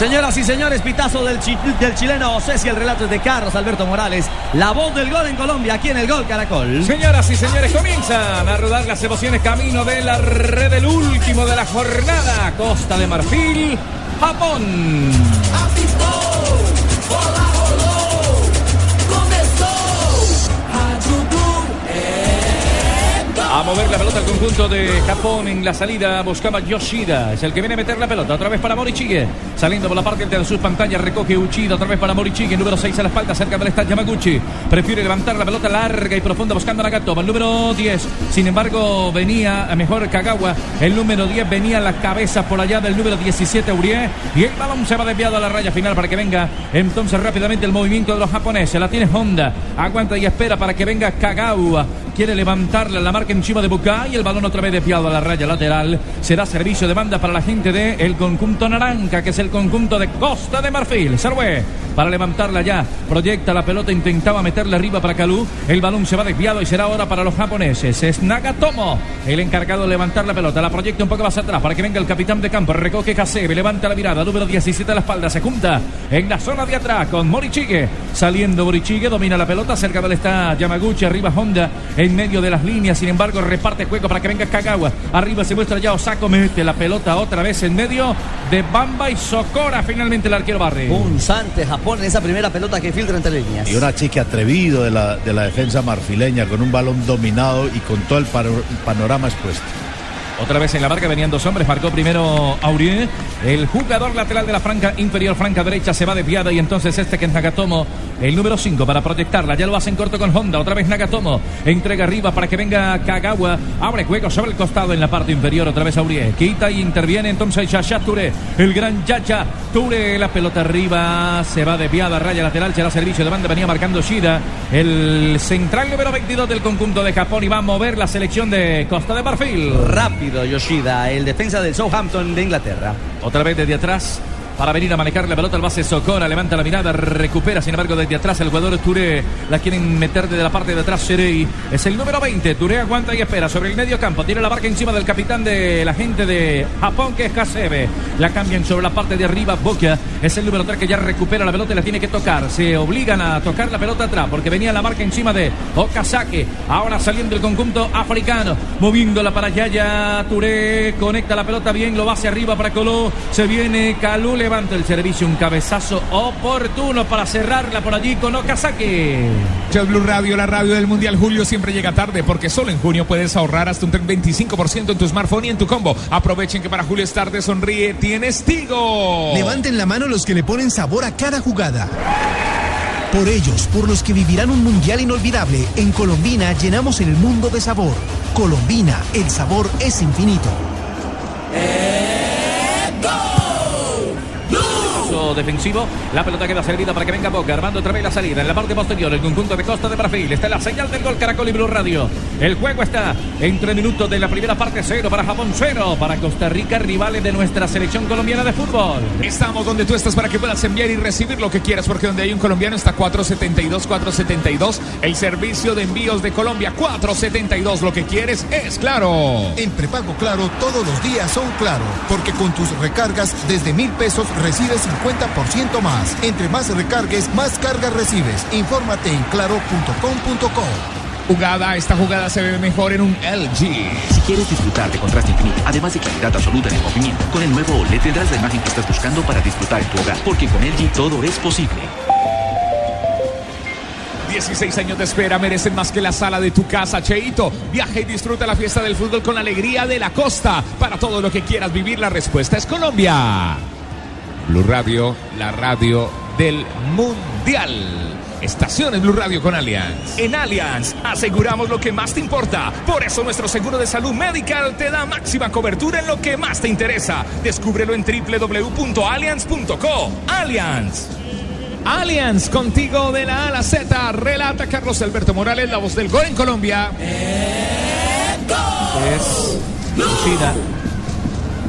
Señoras y señores, pitazo del, del chileno Ceci, el relato es de Carlos Alberto Morales, la voz del gol en Colombia, aquí en el Gol Caracol. Señoras y señores, comienzan a rodar las emociones camino de la red del último de la jornada. Costa de Marfil, Japón. A mover la pelota al conjunto de Japón en la salida buscaba Yoshida. Es el que viene a meter la pelota. Otra vez para Morichige. Saliendo por la parte de sus pantallas. Recoge Uchida. Otra vez para Morichige. Número 6 a la espalda. Cerca del está Yamaguchi. Prefiere levantar la pelota larga y profunda buscando a Nagatomo. El número 10. Sin embargo, venía mejor Kagawa. El número 10 venía a la cabeza por allá del número 17 Urie. Y el balón se va desviado a la raya final para que venga entonces rápidamente el movimiento de los japoneses. La tiene Honda. Aguanta y espera para que venga Kagawa. Quiere levantarla la marca encima de Bucay y el balón otra vez desviado a la raya lateral. Será servicio de banda para la gente del el conjunto naranja, que es el conjunto de Costa de Marfil. Servé para levantarla ya. Proyecta la pelota, intentaba meterla arriba para Calú. El balón se va desviado y será ahora para los japoneses. Es Nagatomo el encargado de levantar la pelota. La proyecta un poco más atrás para que venga el capitán de campo. Recoge Kasebe, levanta la mirada. Número 17 a la espalda. Se junta en la zona de atrás con Morichige. Saliendo Morichige, domina la pelota. Cerca de él está Yamaguchi. Arriba Honda en medio de las líneas. Sin embargo, reparte juego para que venga Kagawa. Arriba se muestra ya Osako. Mete la pelota otra vez en medio de Bamba y Socora. Finalmente el arquero barre. Punzante Japón en esa primera pelota que filtra entre líneas. Y un achique atrevido de la, de la defensa marfileña con un balón dominado y con todo el pano- panorama expuesto. Otra vez en la marca venían dos hombres. Marcó primero Aurier. El jugador lateral de la franca inferior, franca derecha, se va desviada. Y entonces este que es Nagatomo, el número 5 para proyectarla. Ya lo hacen corto con Honda. Otra vez Nagatomo. Entrega arriba para que venga Kagawa. Abre juego sobre el costado en la parte inferior. Otra vez Aurier. Quita y interviene entonces Yasha Touré. El gran Yaya Touré. La pelota arriba. Se va desviada. Raya lateral. Será servicio de banda. Venía marcando Shida. El central número 22 del conjunto de Japón. Y va a mover la selección de Costa de Marfil. Rápido Yoshida, el defensa del Southampton de Inglaterra. Otra vez desde atrás. Para venir a manejar la pelota, el base Socora levanta la mirada, recupera, sin embargo, desde atrás el jugador Touré la quieren meter desde la parte de atrás. Serey es el número 20. Touré aguanta y espera sobre el medio campo. Tiene la marca encima del capitán de la gente de Japón, que es Hasebe. La cambian sobre la parte de arriba. Boca es el número 3 que ya recupera la pelota y la tiene que tocar. Se obligan a tocar la pelota atrás porque venía la marca encima de Okazaki. Ahora saliendo el conjunto africano, moviéndola para allá. Ya Touré conecta la pelota bien, lo va hacia arriba para Coló. Se viene Calú, levanta el servicio, un cabezazo oportuno para cerrarla por allí con Okazaki. Blue Radio, la radio del Mundial Julio siempre llega tarde porque solo en junio puedes ahorrar hasta un 25% en tu smartphone y en tu combo. Aprovechen que para Julio es tarde, sonríe, tienes Tigo. Levanten la mano los que le ponen sabor a cada jugada. Por ellos, por los que vivirán un mundial inolvidable, en Colombina llenamos el mundo de sabor. Colombina, el sabor es infinito. Defensivo, la pelota queda servida para que venga Boca, armando otra vez la salida en la parte posterior, el conjunto de Costa de Marfil, está la señal del gol Caracol y Blue Radio. El juego está entre minutos de la primera parte, cero para Japón, cero para Costa Rica, rivales de nuestra selección colombiana de fútbol. Estamos donde tú estás para que puedas enviar y recibir lo que quieras, porque donde hay un colombiano está 472, 472. El servicio de envíos de Colombia, 472. Lo que quieres es claro. En prepago claro, todos los días son claro, porque con tus recargas desde mil pesos recibes 50% más. Entre más recargues, más cargas recibes. Infórmate en claro.com.co. Jugada, esta jugada se ve mejor en un LG. Si quieres disfrutar de contraste infinito, además de claridad absoluta en el movimiento, con el nuevo OLED tendrás la imagen que estás buscando para disfrutar en tu hogar, porque con LG todo es posible. 16 años de espera merecen más que la sala de tu casa, Cheito. Viaja y disfruta la fiesta del fútbol con la alegría de la costa. Para todo lo que quieras vivir, la respuesta es Colombia. Blue Radio, la radio del Mundial. Estaciones Blue Radio con Allianz. En Allianz aseguramos lo que más te importa. Por eso nuestro seguro de salud medical te da máxima cobertura en lo que más te interesa. Descúbrelo en www.allianz.co. Allianz. Allianz contigo de la A a la Z. Relata Carlos Alberto Morales, la voz del gol en Colombia. Es Uchida.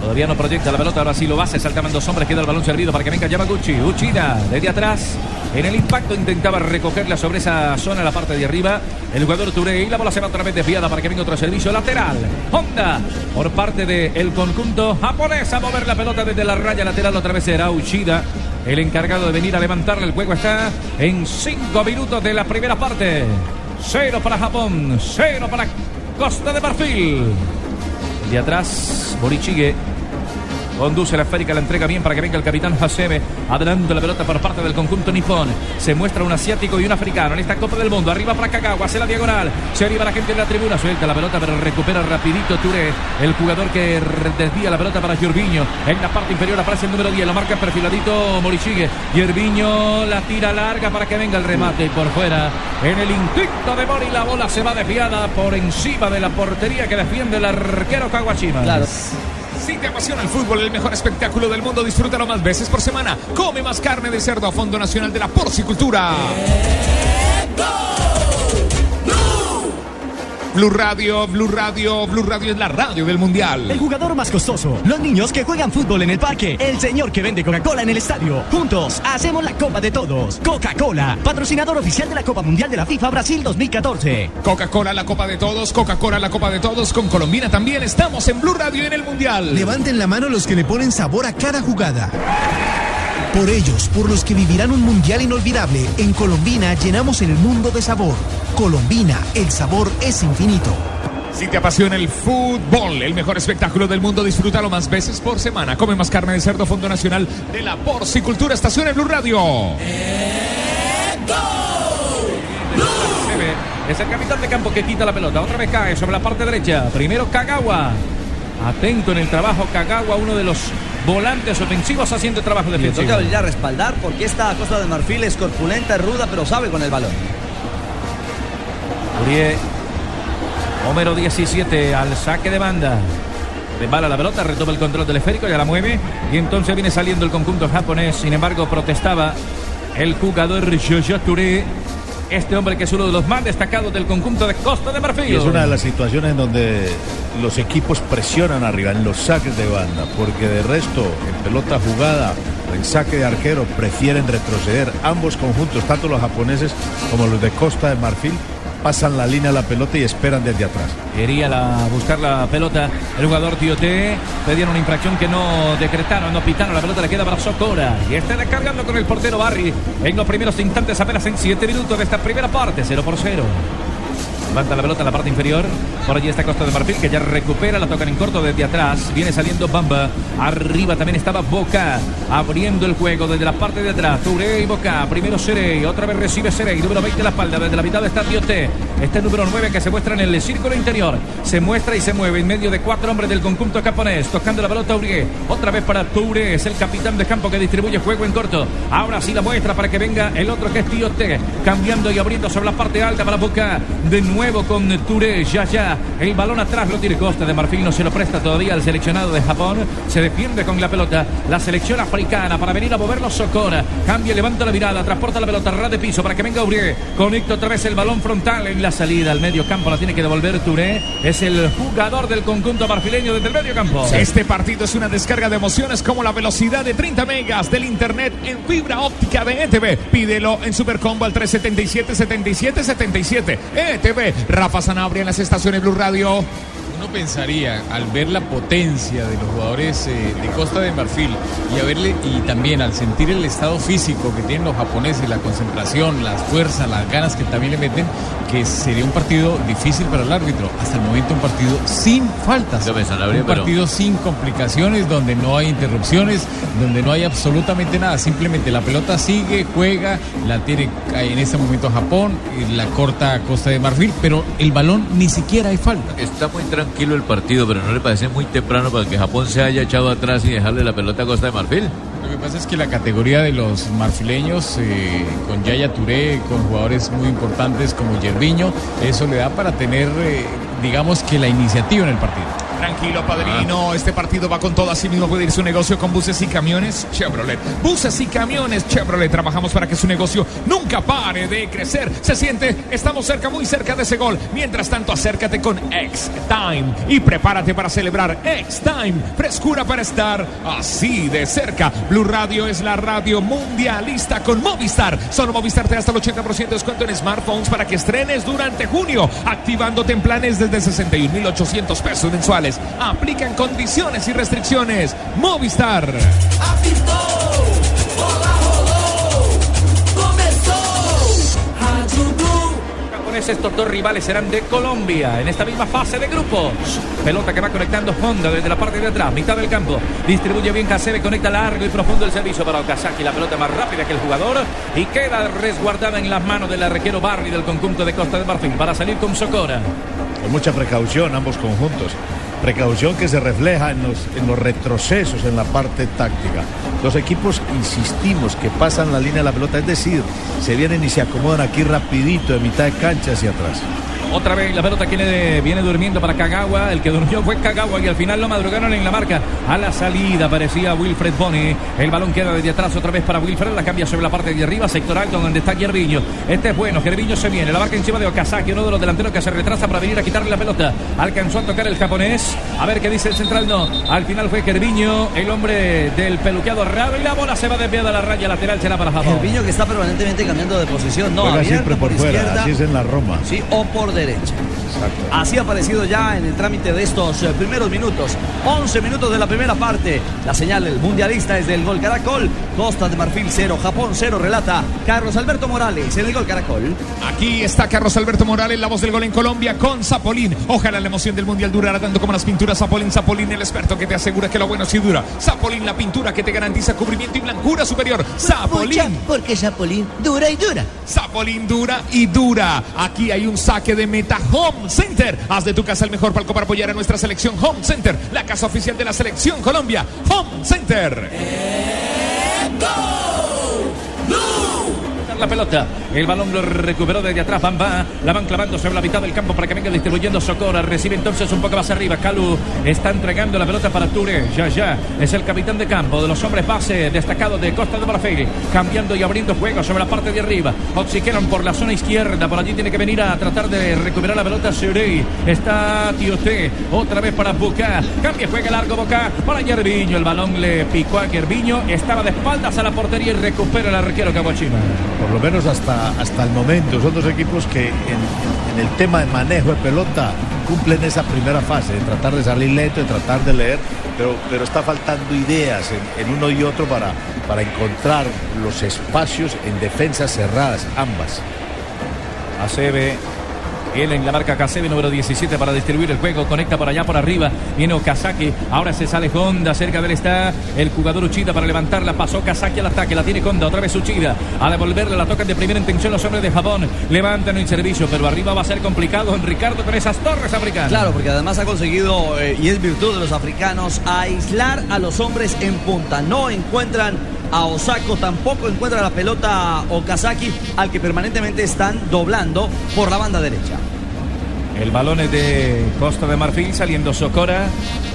Todavía no proyecta la pelota, ahora sí lo hace, saltaban dos hombres, queda el balón servido para que venga Yamaguchi. Uchida, desde atrás, en el impacto intentaba recogerla sobre esa zona, la parte de arriba. El jugador Touré y la bola se va otra vez desviada para que venga otro servicio lateral. Honda, por parte del conjunto japonés, a mover la pelota desde la raya lateral, otra vez será Uchida. El encargado de venir a levantarle el juego está en cinco minutos de la primera parte. Cero para Japón, cero para Costa de Marfil. De atrás, Borichigue conduce la esférica, la entrega bien para que venga el capitán Hasebe. Adelante la pelota por parte del conjunto nipón. Se muestra un asiático y un africano en esta Copa del Mundo. Arriba para Kagawa, hace la diagonal. Se arriba la gente en la tribuna, suelta la pelota, pero recupera rapidito Touré. El jugador que desvía la pelota para Jorviño. En la parte inferior aparece el número 10, la marca perfiladito Morichigue. Jorviño la tira larga para que venga el remate y por fuera. En el intento de Mori la bola se va desviada por encima de la portería que defiende el arquero Kawashima. Claro. Si te apasiona el fútbol, el mejor espectáculo del mundo, disfrútalo más veces por semana. Come más carne de cerdo a Fondo Nacional de la Porcicultura. Blue Radio, Blue Radio, Blue Radio es la radio del Mundial. El jugador más costoso. Los niños que juegan fútbol en el parque. El señor que vende Coca-Cola en el estadio. Juntos hacemos la Copa de Todos. Coca-Cola, patrocinador oficial de la Copa Mundial de la FIFA Brasil 2014. Coca-Cola, la Copa de Todos. Coca-Cola, la Copa de Todos. Con Colombina también estamos en Blue Radio en el Mundial. Levanten la mano los que le ponen sabor a cada jugada. Por ellos, por los que vivirán un mundial inolvidable, en Colombina llenamos el mundo de sabor. Colombina, el sabor es infinito. Si te apasiona el fútbol, el mejor espectáculo del mundo, disfrútalo más veces por semana. Come más carne de cerdo, Fondo Nacional de la Porcicultura, estación en Blue Radio. Es el capitán de campo que quita la pelota. Otra vez cae sobre la parte derecha. Primero Kagawa. Atento en el trabajo Kagawa, uno de los volantes ofensivos haciendo trabajo defensivo. toca venir a respaldar porque esta Costa de Marfil es corpulenta, es ruda, pero sabe con el balón. Urié, número 17 al saque de banda. Rebala la pelota, retoma el control del esférico, ya la mueve. Y entonces viene saliendo el conjunto japonés. Sin embargo, protestaba el jugador Jojo Touré. Este hombre que es uno de los más destacados del conjunto de Costa de Marfil. Es una de las situaciones en donde los equipos presionan arriba en los saques de banda, porque de resto, en pelota jugada, en saque de arquero, prefieren retroceder. Ambos conjuntos, tanto los japoneses como los de Costa de Marfil, pasan la línea a la pelota y esperan desde atrás. Quería la- buscar la pelota el jugador Tioté. Pedían una infracción que no decretaron, no pitaron. La pelota le queda para Socora. Y está descargando con el portero Barry en los primeros instantes, apenas en 7 minutos de esta primera parte. 0 por 0. Levanta la pelota en la parte inferior. Por allí está Costa de Marfil que ya recupera. La tocan en corto desde atrás. Viene saliendo Bamba. Arriba también estaba Boca. Abriendo el juego desde la parte de atrás. Touré y Boca. Primero Serey. Otra vez recibe Serey. Número 20 a la espalda. Desde la mitad está Dioté. Este es número 9 que se muestra en el círculo interior. Se muestra y se mueve en medio de cuatro hombres del conjunto japonés. Tocando la pelota Urié. Otra vez para Touré. Es el capitán de campo que distribuye juego en corto. Ahora sí la muestra para que venga el otro que es Dioté. Cambiando y abriendo sobre la parte alta para Boca. De nuevo con Touré. Ya ya. El balón atrás lo tiene Costa de Marfil. No se lo presta todavía al seleccionado de Japón. Se defiende con la pelota. La selección africana para venir a moverlo Socora. Cambia, levanta la mirada. Transporta la pelota. Ras de piso para que venga Urié. Conecta otra vez el balón frontal en la salida al medio campo. La tiene que devolver Touré. Es el jugador del conjunto marfileño desde el medio campo. Este partido es una descarga de emociones como la velocidad de 30 megas del internet en fibra óptica de ETV. Pídelo en Supercombo al 377 77 77. ETV. Rafa Sanabria en las estaciones Blue Radio. Uno pensaría, al ver la potencia de los jugadores eh, de Costa de Marfil y, a verle, y también al sentir el estado físico que tienen los japoneses, la concentración, las fuerzas, las ganas que también le meten, que sería un partido difícil para el árbitro. Hasta el momento un partido sin faltas. un pero- partido sin complicaciones, donde no hay interrupciones, donde no hay absolutamente nada. Simplemente la pelota sigue, juega, la tiene en este momento Japón, y la corta Costa de Marfil, pero el balón ni siquiera hay falta. Está muy tranquilo tranquilo el partido, pero ¿no le parece muy temprano para que Japón se haya echado atrás y dejarle la pelota a Costa de Marfil? Lo que pasa es que la categoría de los marfileños, eh, con Yaya Touré, con jugadores muy importantes como Yerviño, eso le da para tener, eh, digamos que la iniciativa en el partido. Tranquilo, padrino. Este partido va con todo. Así mismo puede ir su negocio con buses y camiones Chevrolet. Buses y camiones Chevrolet. Trabajamos para que su negocio nunca pare de crecer. Se siente, estamos cerca, muy cerca de ese gol. Mientras tanto, acércate con X-Time y prepárate para celebrar X-Time. Frescura para estar así de cerca. Blue Radio es la radio mundialista con Movistar. Solo Movistar te da hasta el 80% de descuento en smartphones para que estrenes durante junio. Activándote en planes desde 61,800 pesos mensuales. Aplican condiciones y restricciones. Movistar. Japoneses, estos dos rivales serán de Colombia en esta misma fase de grupos. Pelota que va conectando Honda desde la parte de atrás, mitad del campo. Distribuye bien Kasebe, conecta largo y profundo el servicio para Okazaki. La pelota más rápida que el jugador y queda resguardada en las manos del arquero Barry del conjunto de Costa de Marfil para salir con Socora. Con mucha precaución ambos conjuntos. Precaución que se refleja en los, retrocesos en la parte táctica. Los equipos, insistimos, que pasan la línea de la pelota, es decir, se vienen y se acomodan aquí rapidito de mitad de cancha hacia atrás. Otra vez la pelota viene, viene durmiendo para Kagawa. El que durmió fue Kagawa y al final lo madrugaron en la marca. A la salida parecía Wilfred Boni. El balón queda desde atrás otra vez para Wilfred. La cambia sobre la parte de arriba, sector alto donde está Gerviño. Este es bueno. Gerviño se viene. La marca encima de Okazaki, uno de los delanteros que se retrasa para venir a quitarle la pelota. Alcanzó a tocar el japonés. A ver qué dice el central. No. Al final fue Gerviño, el hombre del peluqueado raro. Y la bola se va desviada a la raya lateral. Será para Japón. Gerviño que está permanentemente cambiando de posición. No, Juega abierto siempre por, fuera, izquierda. así es en la Roma. Sí, o por derecha derecha. Así ha aparecido ya en el trámite de estos eh, primeros minutos. 11 minutos de la primera parte. La señal del mundialista es del gol Caracol. Costa de Marfil 0, Japón 0, relata Carlos Alberto Morales en el gol Caracol. Aquí está Carlos Alberto Morales, la voz del gol en Colombia con Zapolín. Ojalá la emoción del mundial durara tanto como las pinturas Zapolín. Zapolín, el experto que te asegura que lo bueno sí dura. Zapolín, la pintura que te garantiza cubrimiento y blancura superior. Zapolín. Porque Zapolín dura y dura. Zapolín dura y dura. Aquí hay un saque de meta Home Center. Haz de tu casa el mejor palco para apoyar a nuestra selección Home Center, la casa oficial de la selección Colombia. Home Center. La pelota. El balón lo recuperó desde atrás. Bamba. La van clavando sobre la mitad del campo para que venga distribuyendo Socora. Recibe entonces un poco más arriba. Calu está entregando la pelota para Ture. Ya, ya. Es el capitán de campo de los hombres base destacados de Costa de Marfil. Cambiando y abriendo juego sobre la parte de arriba. Oxigenan por la zona izquierda. Por allí tiene que venir a tratar de recuperar la pelota. Surey. Está Tioté. Otra vez para Bucá. Cambia, juega largo Boca para Yerviño. El balón le picó a Yerviño. Estaba de espaldas a la portería y recupera el arquero Cabochima. Lo menos hasta, hasta el momento. Son dos equipos que en, el tema de manejo de pelota cumplen esa primera fase, de tratar de salir lento, de tratar de leer, pero, pero está faltando ideas en, uno y otro para, para encontrar los espacios en defensas cerradas, ambas. Acebe. Viene en la marca Kasebe número 17 para distribuir el juego. Conecta por allá por arriba. Viene Okazaki. Ahora se sale Honda. Cerca de él está el jugador Uchida para levantarla. Pasó Kazaki al ataque. La tiene Honda. Otra vez Uchida. A devolverle la tocan de primera intención los hombres de Japón. Levantan el servicio. Pero arriba va a ser complicado en Ricardo con esas torres africanas. Claro, porque además ha conseguido, eh, y es virtud de los africanos, aislar a los hombres en punta. No encuentran a Osako, tampoco encuentra la pelota Okazaki, al que permanentemente están doblando por la banda derecha. El balón es de Costa de Marfil saliendo Socora.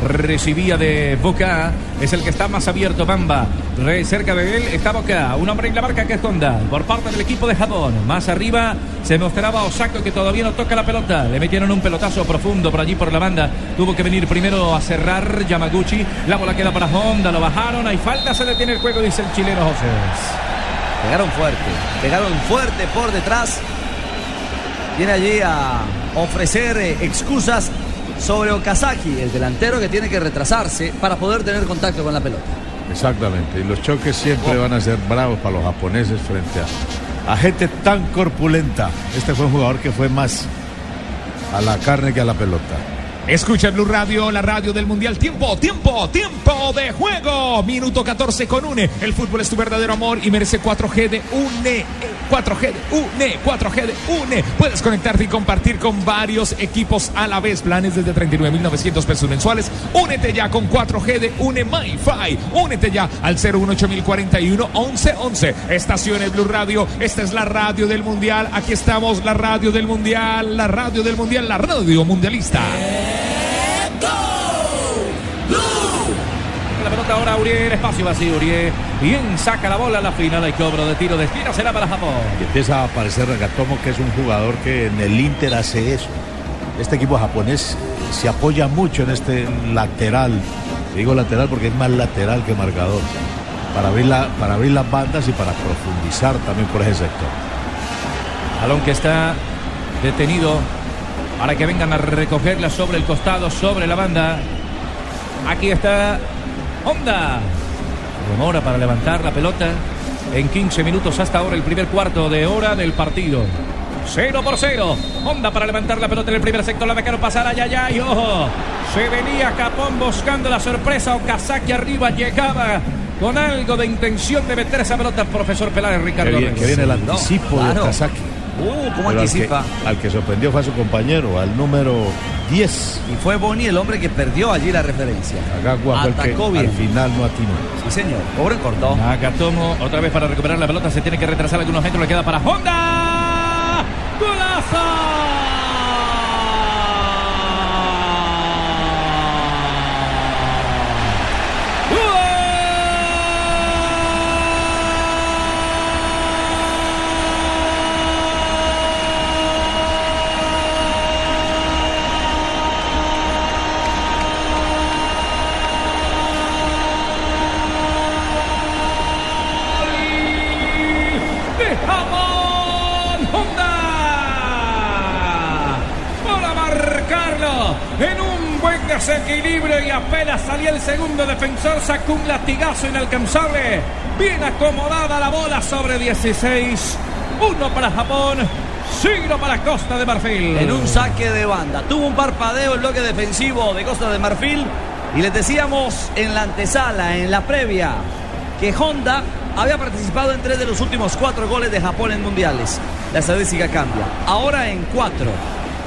Recibía de Boca. Es el que está más abierto, Bamba. Re cerca de él está Boca. Un hombre en la marca que es Honda. Por parte del equipo de Japón. Más arriba se mostraba Osako que todavía no toca la pelota. Le metieron un pelotazo profundo por allí por la banda. Tuvo que venir primero a cerrar Yamaguchi. La bola queda para Honda. Lo bajaron. Hay falta. Se detiene el juego, dice el chileno José. Pegaron fuerte. Pegaron fuerte por detrás. Viene allí a ofrecer eh, excusas sobre Okazaki, el delantero que tiene que retrasarse para poder tener contacto con la pelota. Exactamente, y los choques siempre van a ser bravos para los japoneses frente a, a gente tan corpulenta. Este fue un jugador que fue más a la carne que a la pelota. Escucha Blue Radio, la radio del Mundial. Tiempo, tiempo, tiempo de juego. Minuto 14 con UNE. El fútbol es tu verdadero amor y merece 4G de UNE. 4G de UNE, 4G de UNE. Puedes conectarte y compartir con varios equipos a la vez. Planes desde 39.900 pesos mensuales. Únete ya con 4G de UNE MyFi. Únete ya al 018041 1111. Estaciones Blue Radio. Esta es la radio del Mundial. Aquí estamos, la radio del Mundial. La radio del Mundial, la radio mundialista. Pelota ahora Uriel, espacio vacío Uriel. Bien saca la bola a la final. Hay cobro de tiro de esquina. Será para Japón. Y empieza a aparecer Nagatomo, que es un jugador que en el Inter hace eso. Este equipo japonés se apoya mucho en este lateral. Digo lateral porque es más lateral que marcador. Para abrir, la, para abrir las bandas y para profundizar también por ese sector. Balón que está detenido para que vengan a recogerla sobre el costado, sobre la banda. Aquí está Honda. Demora para levantar la pelota. En 15 minutos hasta ahora el primer cuarto de hora del partido. 0 por 0. Honda para levantar la pelota en el primer sector. La dejaron pasar allá, allá. Y ojo. Se venía Capón buscando la sorpresa. Okazaki arriba llegaba con algo de intención de meter esa pelota. Profesor Peláez, Ricardo. Que viene, que viene el anticipo No, de. Okazaki. Uh, ¿cómo Pero al anticipa? que, al que sorprendió fue a su compañero, al número 10. Y fue Boni el hombre que perdió allí la referencia. Agagua fue el que Atacó bien. al final no atinó. Sí, señor. Pobre cortó. Nakatomo otra vez para recuperar la pelota. Se tiene que retrasar algunos metros. Le queda para Honda. de Japón. Honda. Para marcarlo en un buen desequilibrio y apenas salía el segundo defensor. Sacó un latigazo inalcanzable. Bien acomodada la bola sobre 16. Uno para Japón. Cero para Costa de Marfil. En un saque de banda. Tuvo un parpadeo el bloque defensivo de Costa de Marfil. Y les decíamos en la antesala, en la previa, que Honda había participado en tres de los últimos cuatro goles de Japón en mundiales. La estadística cambia. Ahora en cuatro.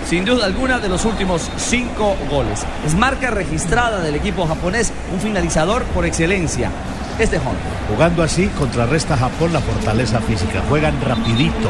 Sin duda alguna de los últimos cinco goles. Es marca registrada del equipo japonés, un finalizador por excelencia. Este Honda. Jugando así, contrarresta Japón la fortaleza física. Juegan rapidito.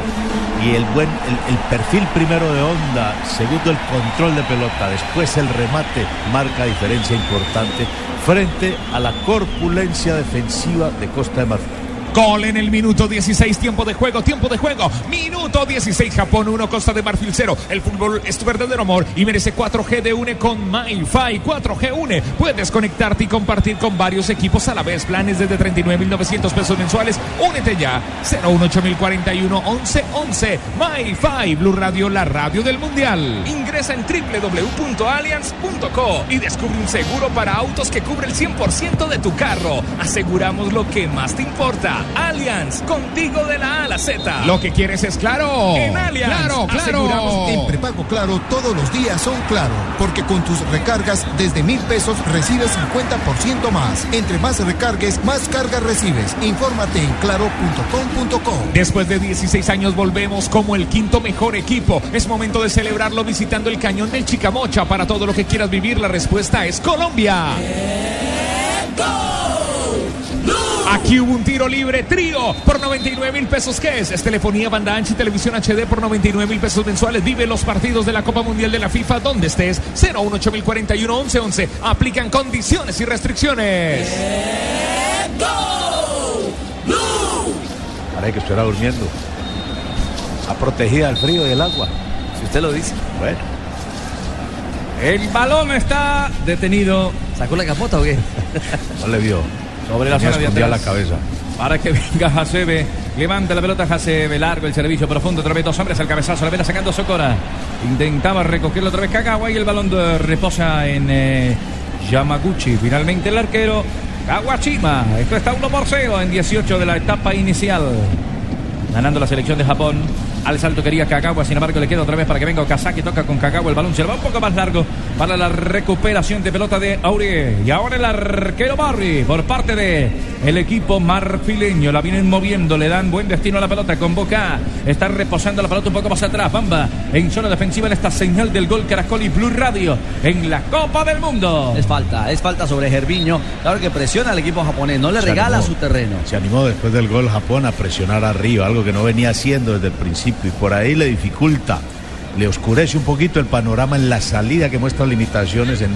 Y el buen, el, perfil primero de Honda, segundo el control de pelota, después el remate, marca diferencia importante frente a la corpulencia defensiva de Costa de Marfil. Gol en el minuto 16, tiempo de juego, tiempo de juego. Minuto 16, Japón 1, Costa de Marfil 0. El fútbol es tu verdadero amor y merece 4G de UNE con MyFi. 4G UNE. Puedes conectarte y compartir con varios equipos a la vez. Planes desde 39.900 pesos mensuales. Únete ya. 018041 1111. MyFi. Blue Radio, la radio del Mundial. Ingresa en www.allianz.co y descubre un seguro para autos que cubre el 100% de tu carro. Aseguramos lo que más te importa. Allianz, contigo de la A a la Z. Lo que quieres es claro. En Allianz, Claro, claro. aseguramos En prepago claro, todos los días son claro. Porque con tus recargas desde mil pesos recibes 50% más. Entre más recargues, más cargas recibes. Infórmate en claro.com.co. Después de 16 años volvemos como el quinto mejor equipo. Es momento de celebrarlo visitando el cañón del Chicamocha. Para todo lo que quieras vivir, la respuesta es Colombia. Aquí hubo un tiro libre, trío, por 99 mil pesos. ¿Qué es? Es telefonía, banda ancha y televisión HD por 99 mil pesos mensuales. Vive los partidos de la Copa Mundial de la FIFA donde estés. 018041 1111. Aplican condiciones y restricciones. Parece que estuviera durmiendo. A protegida del frío y del agua. Si usted lo dice. Bueno. El balón está detenido. ¿Sacó la capota o qué? No le vio. Sobre la zona de escondía atrás. la cabeza. Para que venga Hasebe. Levanta la pelota Hasebe. Largo el servicio profundo. Otra vez dos hombres al cabezazo. La vela sacando Socora. Intentaba recogerlo otra vez Kagawa. Y el balón de- reposa en eh, Yamaguchi. Finalmente el arquero Kawashima. Esto está 1 por 0 en 18 de la etapa inicial. Ganando la selección de Japón. Al salto quería Kagawa, sin embargo le queda otra vez para que venga Okazaki. Toca con Kagawa el balón. Se le va un poco más largo para la recuperación de pelota de Aurier. Y ahora el arquero Barry por parte de el equipo marfileño. La vienen moviendo, le dan buen destino a la pelota. Con Boca está reposando la pelota un poco más atrás. Bamba en zona defensiva en esta señal del gol Caracol y Blue Radio en la Copa del Mundo. Es falta, es falta sobre Gerviño. Claro que presiona al equipo japonés, no le Se regala animó. su terreno. Se animó después del gol Japón a presionar arriba, algo que no venía haciendo desde el principio y por ahí le dificulta, le oscurece un poquito el panorama en la salida que muestra limitaciones en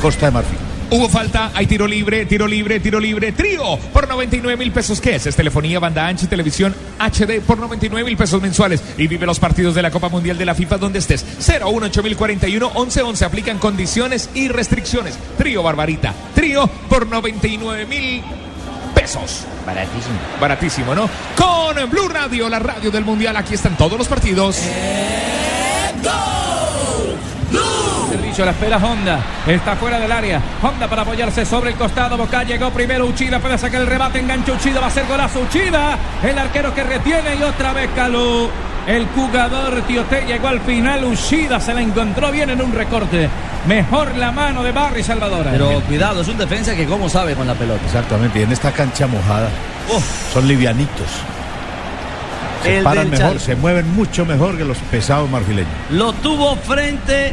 Costa de Marfil. Hubo falta, hay tiro libre, tiro libre, tiro libre, trío por 99 mil pesos. ¿Qué es? Es telefonía, banda ancha y televisión HD por 99 mil pesos mensuales. Y vive los partidos de la Copa Mundial de la FIFA donde estés. 018041 1111. Aplican condiciones y restricciones. Trío Barbarita. Trío por 99 mil pesos. Baratísimo. Baratísimo, ¿no? Con Blue Radio, la radio del Mundial. Aquí están todos los partidos. Servicio, la espera Honda. Está fuera del área. Honda para apoyarse sobre el costado. Boca llegó primero. Uchida puede sacar el rebate. Engancha Uchida. Va a ser golazo. Uchida. El arquero que retiene. Y otra vez Calú. El jugador Tiote llegó al final. Uchida se la encontró bien en un recorte. Mejor la mano de Barry Salvador. Pero cuidado, es un defensa que como sabe con la pelota. Exactamente, y en esta cancha mojada son livianitos. Se El paran mejor, Chal- se mueven mucho mejor que los pesados marfileños. Lo tuvo frente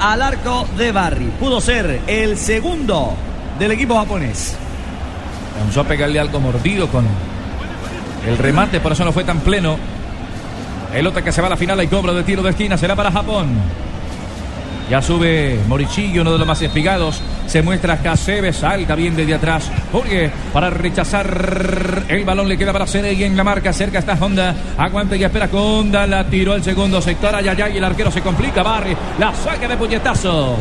al arco de Barry. Pudo ser el segundo del equipo japonés. Comenzó a pegarle algo mordido con el remate, por eso no fue tan pleno. Pelota que se va a la final y cobro de tiro de esquina, será para Japón. Ya sube Morichigi, uno de los más espigados. Se muestra Kasebe, salta bien desde atrás. Jorge para rechazar el balón, le queda para y en la marca. Cerca está Honda. Aguanta y espera con Honda. La tiró el segundo sector. Ayayay, el arquero se complica. Barry la saca de puñetazo.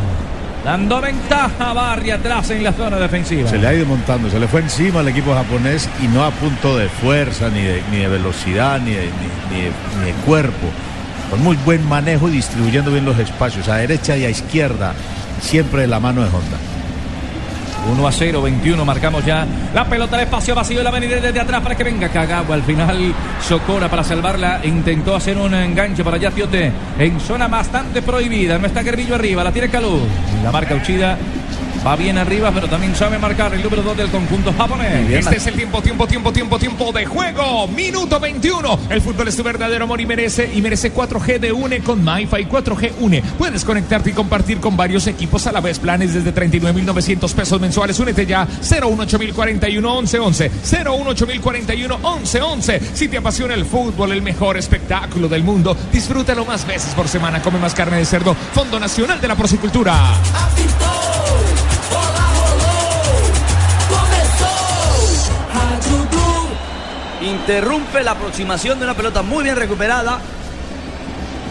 Dando ventaja a Barry atrás en la zona defensiva. Se le ha ido montando, se le fue encima al equipo japonés y no a punto de fuerza, ni de, ni de velocidad, ni de, ni de- ni de cuerpo. Con muy buen manejo y distribuyendo bien los espacios, a derecha y a izquierda, siempre de la mano de Honda. 1 a 0, 21, marcamos ya la pelota al espacio vacío, la venida desde atrás para que venga Kagawa. Al final, Socora para salvarla intentó hacer un enganche para allá Tiote en zona bastante prohibida. No está Gervillo arriba, la tiene Calú. La marca Uchida va bien arriba, pero también sabe marcar el número 2 del conjunto japonés. Este es el tiempo, tiempo, tiempo, tiempo, tiempo de juego. Minuto 21. El fútbol es tu verdadero amor y merece y merece 4G de UNE con MyFi 4G UNE. Puedes conectarte y compartir con varios equipos a la vez. Planes desde 39.900 pesos mensuales. Únete ya 018041 1111. 018041 1111. Si te apasiona el fútbol, el mejor espectáculo del mundo, disfrútalo más veces por semana. Come más carne de cerdo. Fondo Nacional de la Porcicultura. Interrumpe la aproximación de una pelota muy bien recuperada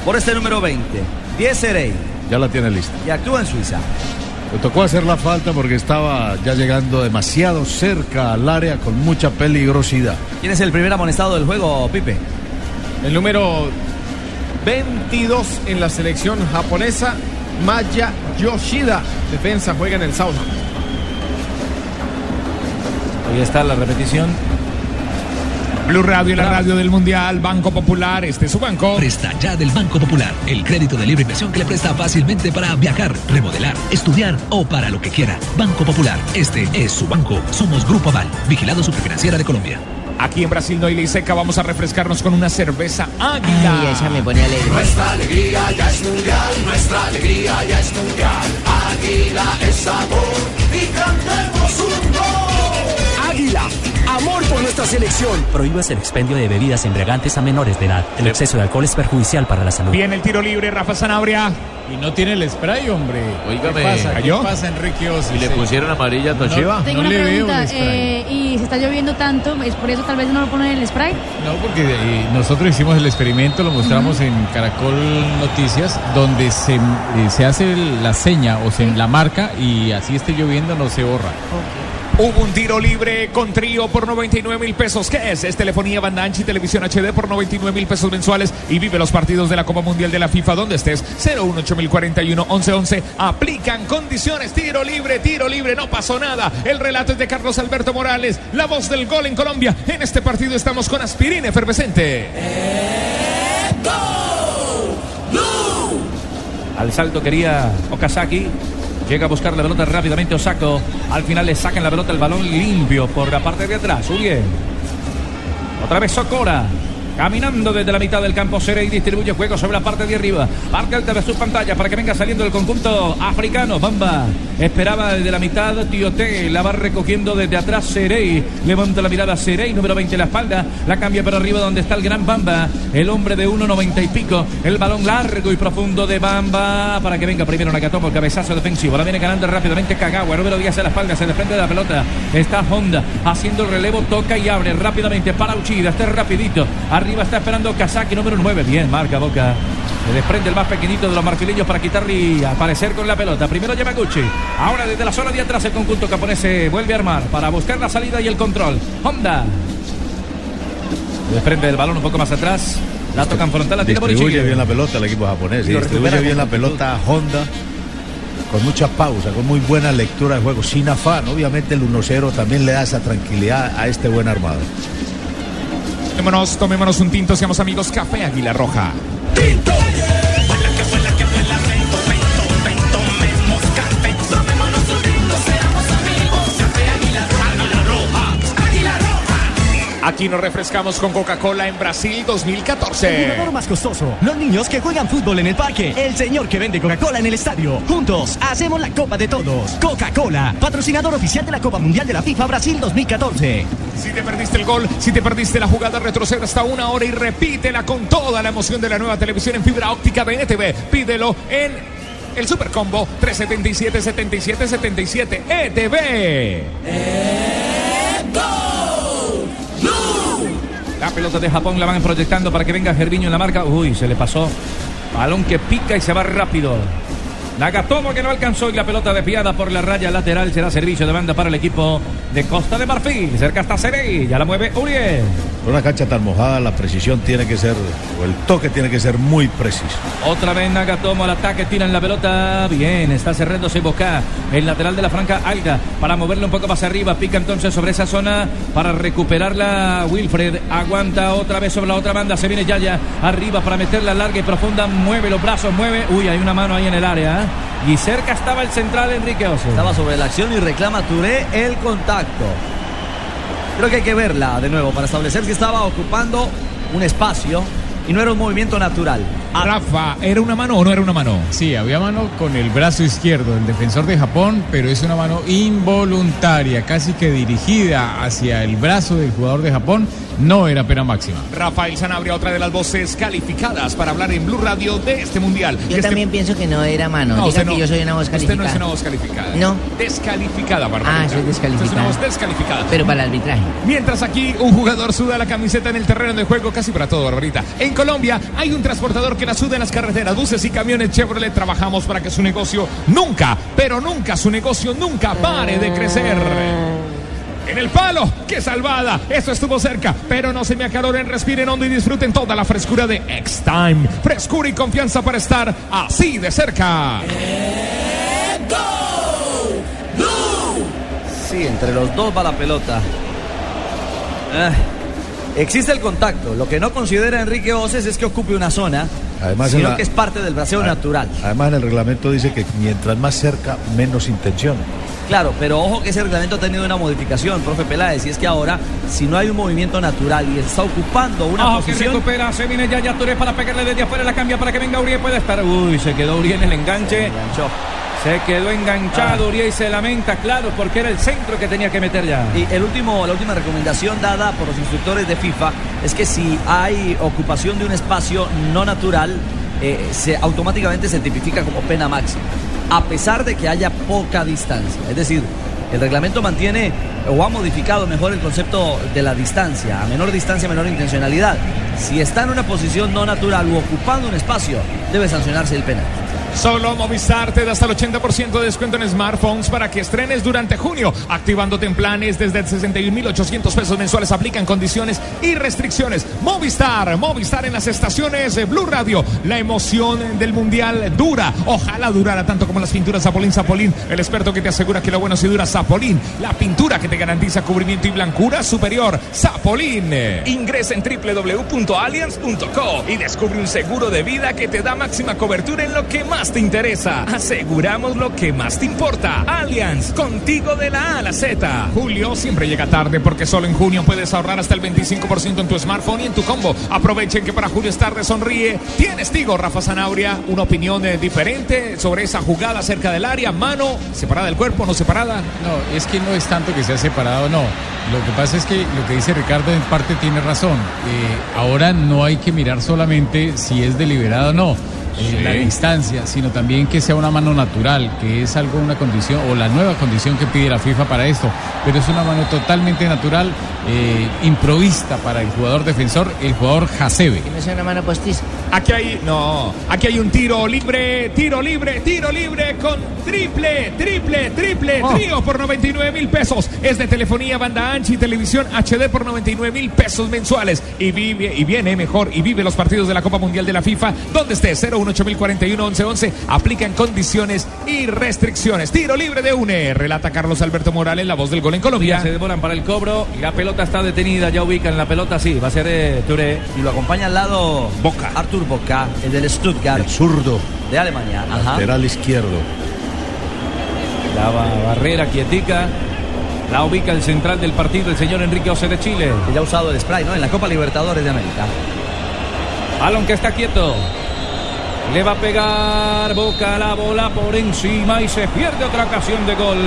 por este número 20. 10 Serey. Ya la tiene lista. Y actúa en Suiza. Le tocó hacer la falta porque estaba ya llegando demasiado cerca al área con mucha peligrosidad. ¿Quién es el primer amonestado del juego, Pipe? El número 22 en la selección japonesa, Maya Yoshida. Defensa juega en el Southampton. Ahí está la repetición. Blue Radio, la radio del Mundial, Banco Popular, este es su banco. Presta ya del Banco Popular, el crédito de libre inversión que le presta fácilmente para viajar, remodelar, estudiar o para lo que quiera. Banco Popular, este es su banco. Somos Grupo Aval, vigilado superfinanciera de Colombia. Aquí en Brasil no hay ley seca, vamos a refrescarnos con una cerveza águila. Ay, esa me pone alegre. Nuestra alegría ya es mundial, nuestra alegría ya es mundial. Águila es sabor y cantemos un gol. Águila, amor por nuestra selección. Prohíbas el expendio de bebidas embriagantes a menores de edad. El exceso de alcohol es perjudicial para la salud. Viene el tiro libre, Rafa Sanabria. Y no tiene el spray, hombre. Oígame. ¿Qué pasa? ¿Qué pasa, Enrique Osi? ¿Y le pusieron amarilla a Toshiba? Tengo No una le veo pregunta, el spray. eh, y se está lloviendo tanto, es por eso tal vez no lo ponen en el spray. No, porque eh, nosotros hicimos el experimento, lo mostramos en Caracol Noticias, donde se, eh, se hace la seña o se la marca y así esté lloviendo no se borra. Hubo un tiro libre con trío por 99 mil pesos. ¿Qué es? Es telefonía, banda ancha y televisión HD por 99 mil pesos mensuales. Y vive los partidos de la Copa Mundial de la FIFA donde estés. 018041 1111. Aplican condiciones. Tiro libre, tiro libre. No pasó nada. El relato es de Carlos Alberto Morales, la voz del gol en Colombia. En este partido estamos con aspirina efervescente. Al salto quería Okazaki. Llega a buscar la pelota rápidamente Osako. Al final le sacan la pelota el balón limpio por la parte de atrás. Uriel. Otra vez Socora. Caminando desde la mitad del campo Seré y distribuye juego sobre la parte de arriba. Parte alta de sus pantallas para que venga saliendo el conjunto africano. Bamba esperaba desde la mitad Tiote. La va recogiendo desde atrás Serey. Levanta la mirada Serey, número 20 en la espalda. La cambia para arriba donde está el gran Bamba. El hombre de 1.90 y pico. El balón largo y profundo de Bamba para que venga primero Nakatomo. El cabezazo defensivo. La viene ganando rápidamente Kagawa. Número 10 en la espalda. Se desprende de la pelota. Está Honda haciendo el relevo. Toca y abre rápidamente para Uchida. Este rapidito. Arriba está esperando Kazaki, número 9. Bien, marca Boca. Se desprende el más pequeñito de los marfileños para quitar y aparecer con la pelota. Primero Yamaguchi. Ahora desde la zona de atrás el conjunto japonés se vuelve a armar para buscar la salida y el control. Honda. Se desprende el balón un poco más atrás. La tocan frontal, la tiene Distribuye bien la pelota el equipo japonés. Y distribuye bien la pelota Honda. Con mucha pausa, con muy buena lectura de juego, sin afán. Obviamente el 1-0 también le da esa tranquilidad a este buen armado. Tomémonos, tomémonos un tinto, seamos amigos. Café Águila Roja. Aquí nos refrescamos con Coca-Cola en Brasil 2014. jugador más costoso. Los niños que juegan fútbol en el parque. El señor que vende Coca-Cola en el estadio. Juntos hacemos la Copa de Todos. Coca-Cola, patrocinador oficial de la Copa Mundial de la FIFA Brasil 2014. Si te perdiste el gol, si te perdiste la jugada, retrocede hasta una hora y repítela con toda la emoción de la nueva televisión en fibra óptica de NTV. Pídelo en el Super Combo 377 77 77 ETV. La pelota de Japón la van proyectando para que venga Gerviño en la marca. Uy, se le pasó. Balón que pica y se va rápido. Nagatomo que no alcanzó y la pelota desviada por la raya lateral será servicio de banda para el equipo de Costa de Marfil. Cerca está Serey, ya la mueve Uriel. Con una cancha tan mojada, la precisión tiene que ser, o el toque tiene que ser muy preciso. Otra vez Nagatomo al ataque, tiran la pelota. Bien, está cerrándose Boca. El lateral de la franca Alga para moverla un poco más arriba. Pica entonces sobre esa zona para recuperarla. Wilfred aguanta otra vez sobre la otra banda. Se viene Yaya arriba para meterla larga y profunda. Mueve los brazos, mueve. Uy, hay una mano ahí en el área. ¿eh? Y cerca estaba el central Enrique Oso. Estaba sobre la acción y reclama Touré el contacto. Creo que hay que verla de nuevo para establecer que estaba ocupando un espacio y no era un movimiento natural. Rafa, ¿era una mano o no era una mano? Sí, había mano con el brazo izquierdo del defensor de Japón, pero es una mano involuntaria, casi que dirigida hacia el brazo del jugador de Japón. No era pena máxima. Rafael Sanabria, otra de las voces calificadas para hablar en Blue Radio de este mundial. Yo Este- también pienso que no era mano. No, Diga usted que no. yo soy una voz Usted no calificada. es una voz calificada. No. Descalificada, Barbarita. Ah, soy descalificada. Usted es una voz descalificada. Pero para el arbitraje. Mientras aquí un jugador suda la camiseta en el terreno de juego, casi para todo, Barbarita. En Colombia hay un transportador que la suda en las carreteras, buses y camiones Chevrolet. Trabajamos para que su negocio nunca, pero nunca, su negocio nunca pare de crecer. En el palo, qué salvada. Eso estuvo cerca, pero no se me acaloren, respiren hondo y disfruten toda la frescura de X-Time. Frescura y confianza para estar así de cerca. Sí, entre los dos va la pelota. Ah, existe el contacto. Lo que no considera Enrique Oces es que ocupe una zona, Además, sino la- que es parte del braseo natural. Además, en el reglamento dice que mientras más cerca, menos intención. Claro, pero ojo que ese reglamento ha tenido una modificación, profe Peláez, y es que ahora, si no hay un movimiento natural y está ocupando una Ojo que posición... recupera, se viene Yaya Touré para pegarle desde afuera, la cambia para que venga Uriel, puede estar. Uy, se quedó Uriel en el enganche. Se quedó enganchado Ah. Y se lamenta, claro, porque era el centro que tenía que meter ya. Y el último, la última recomendación dada por los instructores de FIFA es que si hay ocupación de un espacio no natural, eh, se automáticamente se tipifica como pena máxima, a pesar de que haya poca distancia. Es decir, el reglamento mantiene o ha modificado mejor el concepto de la distancia, a menor distancia, menor intencionalidad. Si está en una posición no natural u ocupando un espacio, debe sancionarse el penal. Solo Movistar te da hasta el 80% de descuento en smartphones para que estrenes durante junio, activándote en planes desde 61.800 pesos mensuales. Aplican condiciones y restricciones. Movistar, Movistar en las estaciones de Blue Radio. La emoción del mundial dura. Ojalá durara tanto como las pinturas Zapolín Zapolín. El experto que te asegura que lo bueno si dura Zapolín. La pintura que te garantiza cubrimiento y blancura superior. Zapolín. Ingresa en www.allianz.co y descubre un seguro de vida que te da máxima cobertura en lo que más te interesa. Aseguramos lo que más te importa. Allianz, contigo de la A a la Z. Julio siempre llega tarde porque solo en junio puedes ahorrar hasta el 25% en tu smartphone y en tu combo. Aprovechen que para Julio es tarde, sonríe. Tienes Tigo, Rafa Zanauria, una opinión eh, diferente sobre esa jugada cerca del área, mano, separada del cuerpo, no separada. No, es que no es tanto que sea separado, no. Lo que pasa es que lo que dice Ricardo en parte tiene razón. Eh, ahora no hay que mirar solamente si es deliberado o no. Eh, la distancia, sino también que sea una mano natural, que es algo, una condición, o la nueva condición que pide la FIFA para esto, pero es una mano totalmente natural, eh, improvista para el jugador defensor, el jugador Hasebe. ¿No es una mano postiza? Aquí hay, no, aquí hay un tiro libre, tiro libre, tiro libre con triple, triple, triple, Oh. trío por 99 mil pesos. Es de telefonía, banda ancha y televisión HD por 99 mil pesos mensuales. Y vive, y viene mejor, y vive los partidos de la Copa Mundial de la FIFA, donde esté 01841 1111 aplican condiciones y restricciones. Tiro libre de UNE, relata Carlos Alberto Morales, la voz del gol en Colombia. Se demoran para el cobro. La pelota está detenida. Ya ubican la pelota. Sí, va a ser eh, Touré. Y lo acompaña al lado Boca. Artur Boca, el del Stuttgart. El zurdo. De Alemania. Ajá. Lateral izquierdo. La ba- barrera quietica. La ubica el central del partido, el señor Enrique Ose de Chile. Que ya ha usado el spray, ¿no? En la Copa Libertadores de América. Balón que está quieto. Le va a pegar Boca la bola por encima y se pierde otra ocasión de gol.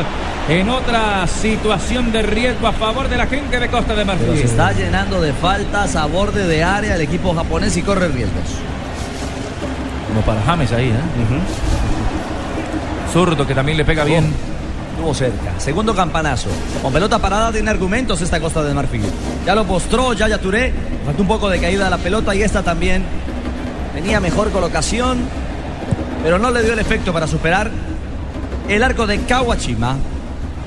En otra situación de riesgo a favor de la gente de Costa de Pero Marfil. se está llenando de faltas a borde de área el equipo japonés y corre riesgos. Como para James ahí, ¿eh? Zurdo que también le pega bien. Estuvo cerca. Segundo campanazo. Con pelota parada tiene argumentos esta Costa de Marfil. Ya lo postró Yaya Touré. Faltó un poco de caída de la pelota y esta también tenía mejor colocación. Pero no le dio el efecto para superar el arco de Kawachima.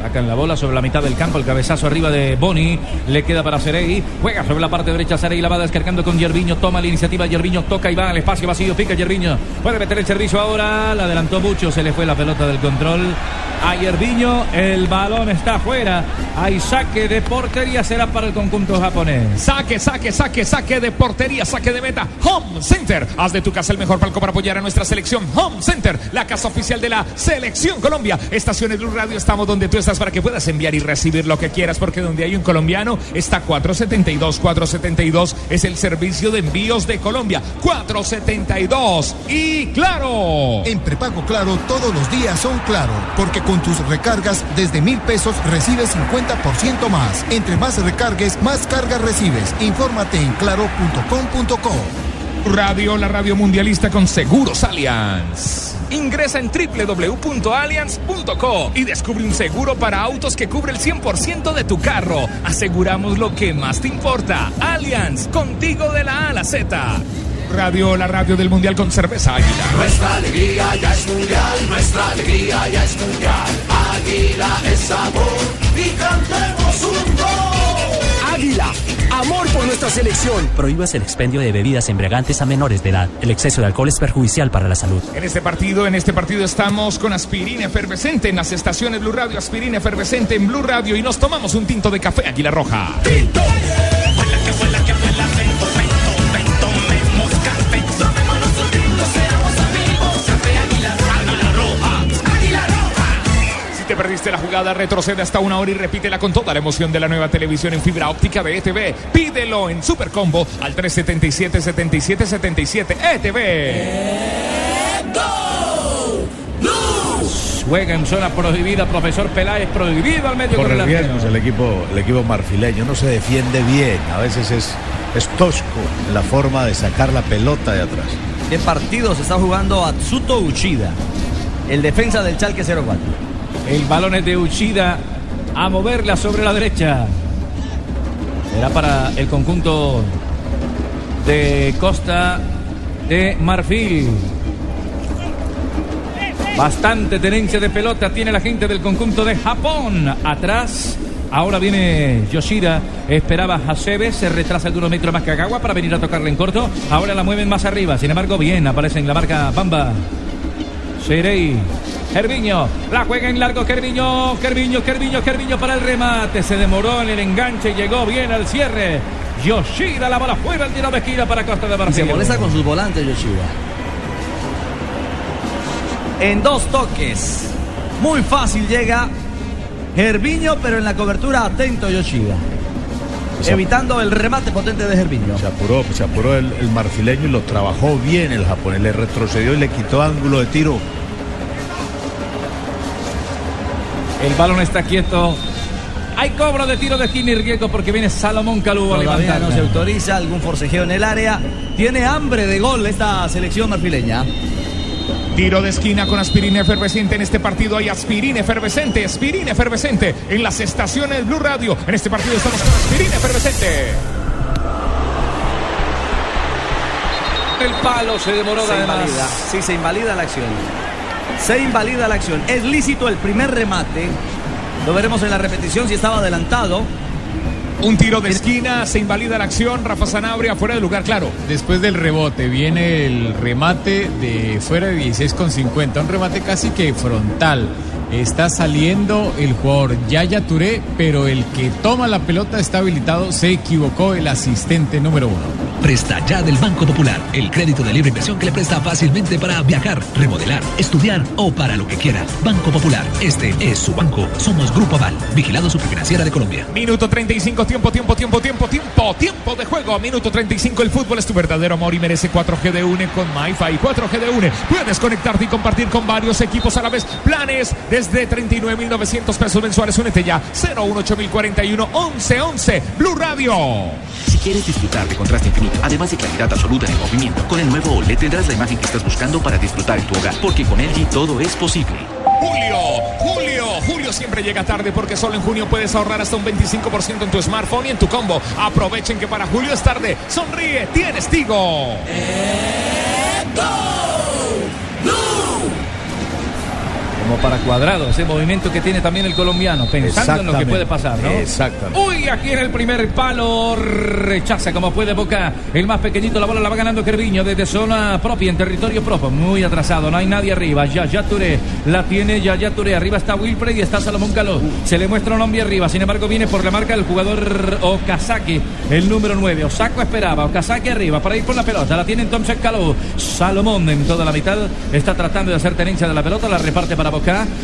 Sacan la bola sobre la mitad del campo, el cabezazo arriba de Boni, le queda para Serey, juega sobre la parte derecha Serey, la descargando con Yerviño, toma la iniciativa, Yerviño toca y va al espacio vacío, pica Yerviño, puede meter el servicio ahora, la adelantó mucho, se le fue la pelota del control a Yerviño, el balón está afuera, hay saque de portería, será para el conjunto japonés. Saque, saque, saque, saque de portería, saque de meta. Home Center. Haz de tu casa el mejor palco para apoyar a nuestra selección. Home Center, la casa oficial de la Selección Colombia. Estaciones Blue Radio, estamos donde tú estás para que puedas enviar y recibir lo que quieras, porque donde hay un colombiano está 472. 472 es el servicio de envíos de Colombia. 472. Y claro. En prepago Claro todos los días son Claro, porque con tus recargas desde mil pesos recibes 50% más. Entre más recargues, más cargas recibes. Infórmate en claro.com.co. Radio, la radio mundialista con Seguros Allianz. Ingresa en www.allianz.co y descubre un seguro para autos que cubre el 100% de tu carro. Aseguramos lo que más te importa. Allianz, contigo de la A a la Z. Radio, la radio del mundial con cerveza águila. Nuestra alegría ya es mundial, nuestra alegría ya es mundial. Águila es sabor y cantemos un gol. Águila, amor por nuestra selección. Prohíbas el expendio de bebidas embriagantes a menores de edad. El exceso de alcohol es perjudicial para la salud. En este partido, en este partido estamos con aspirina efervescente en las estaciones Blue Radio, aspirina efervescente en Blue Radio y nos tomamos un tinto de café Águila Roja. Si la jugada, retrocede hasta una hora y repítela con toda la emoción de la nueva televisión en fibra óptica de ETV. Pídelo en Super Combo al 377 77 77 ETV. Juega en zona prohibida, profesor Peláez, prohibido al medio con Corre el el equipo, el equipo marfileño. No se defiende bien. A veces es, es tosco la forma de sacar la pelota de atrás. ¿Qué partido se está jugando Atsuto Uchida? El defensa del Chalque 04. El balón es de Uchida a moverla sobre la derecha. Será para el conjunto de Costa de Marfil. Bastante tenencia de pelota tiene la gente del conjunto de Japón. Atrás. Ahora viene Yoshida, esperaba Hasebe, se retrasa algunos metros más que Kagawa para venir a tocarle en corto. Ahora la mueven más arriba, sin embargo, bien, aparece en la marca Bamba. Serei, Gerviño, la juega en largo Gerviño, Gerviño, Gerviño, Gerviño para el remate. Se demoró en el enganche y llegó bien al cierre. Yoshida, la bola fuera, el tiro de esquina para Costa de Marfil. se molesta con sus volantes Yoshida. En dos toques. Muy fácil llega Gerviño, pero en la cobertura atento Yoshida. Evitando el remate potente de Gerviño. Se apuró, se apuró el, el marfileño y lo trabajó bien el japonés. Le retrocedió y le quitó ángulo de tiro. El balón está quieto. Hay cobro de tiro de esquina y riesgo porque viene Salomón Calú a Todavía levantar. no se autoriza algún forcejeo en el área. Tiene hambre de gol esta selección marfileña. Tiro de esquina con aspirina efervescente. En este partido hay aspirina efervescente, aspirina efervescente. En las estaciones Blue Radio. En este partido estamos con aspirina efervescente. El palo se demoró Se además. invalida. Sí, se invalida la acción. Se invalida la acción. Es lícito el primer remate. Lo veremos en la repetición si estaba adelantado. Un tiro de esquina, se invalida la acción. Rafa Sanabria fuera de lugar, claro. Después del rebote viene el remate de fuera de 16 con 50, un remate casi que frontal. Está saliendo el jugador Yaya Touré, pero el que toma la pelota está habilitado, se equivocó el asistente número uno. Presta ya del Banco Popular, el crédito de libre inversión que le presta fácilmente para viajar, remodelar, estudiar o para lo que quiera. Banco Popular, este es su banco. Somos Grupo Aval, vigilado superfinanciera de Colombia. Minuto 35, tiempo, tiempo, tiempo, tiempo, tiempo, tiempo de juego. Minuto 35, el fútbol es tu verdadero amor y merece 4G de UNE con MyFi. 4G de UNE. Puedes conectarte y compartir con varios equipos a la vez. Planes desde 39.900 pesos mensuales. Únete ya. 018041 1111 Blue Radio. Quieres disfrutar de contraste infinito, además de claridad absoluta en el movimiento, con el nuevo OLED tendrás la imagen que estás buscando para disfrutar en tu hogar, porque con LG todo es posible. Julio, Julio, Julio siempre llega tarde porque solo en junio puedes ahorrar hasta un 25% en tu smartphone y en tu combo. Aprovechen que para Julio es tarde. Sonríe, tienes Tigo. Como para cuadrado, ese movimiento que tiene también el colombiano, pensando en lo que puede pasar, ¿no? Exactamente. Uy, aquí en el primer palo rechaza como puede Boca. El más pequeñito, la bola la va ganando Kerviño desde zona propia, en territorio propio. Muy atrasado, no hay nadie arriba. Ya, ya Touré, la tiene ya, ya Touré. Arriba está Wilfred y está Salomón Caló. Se le muestra un hombre arriba, sin embargo viene por la marca el jugador Okazaki, el número 9. Osako esperaba, Okazaki arriba para ir por la pelota. La tiene entonces Caló. Salomón en toda la mitad está tratando de hacer tenencia de la pelota, la reparte para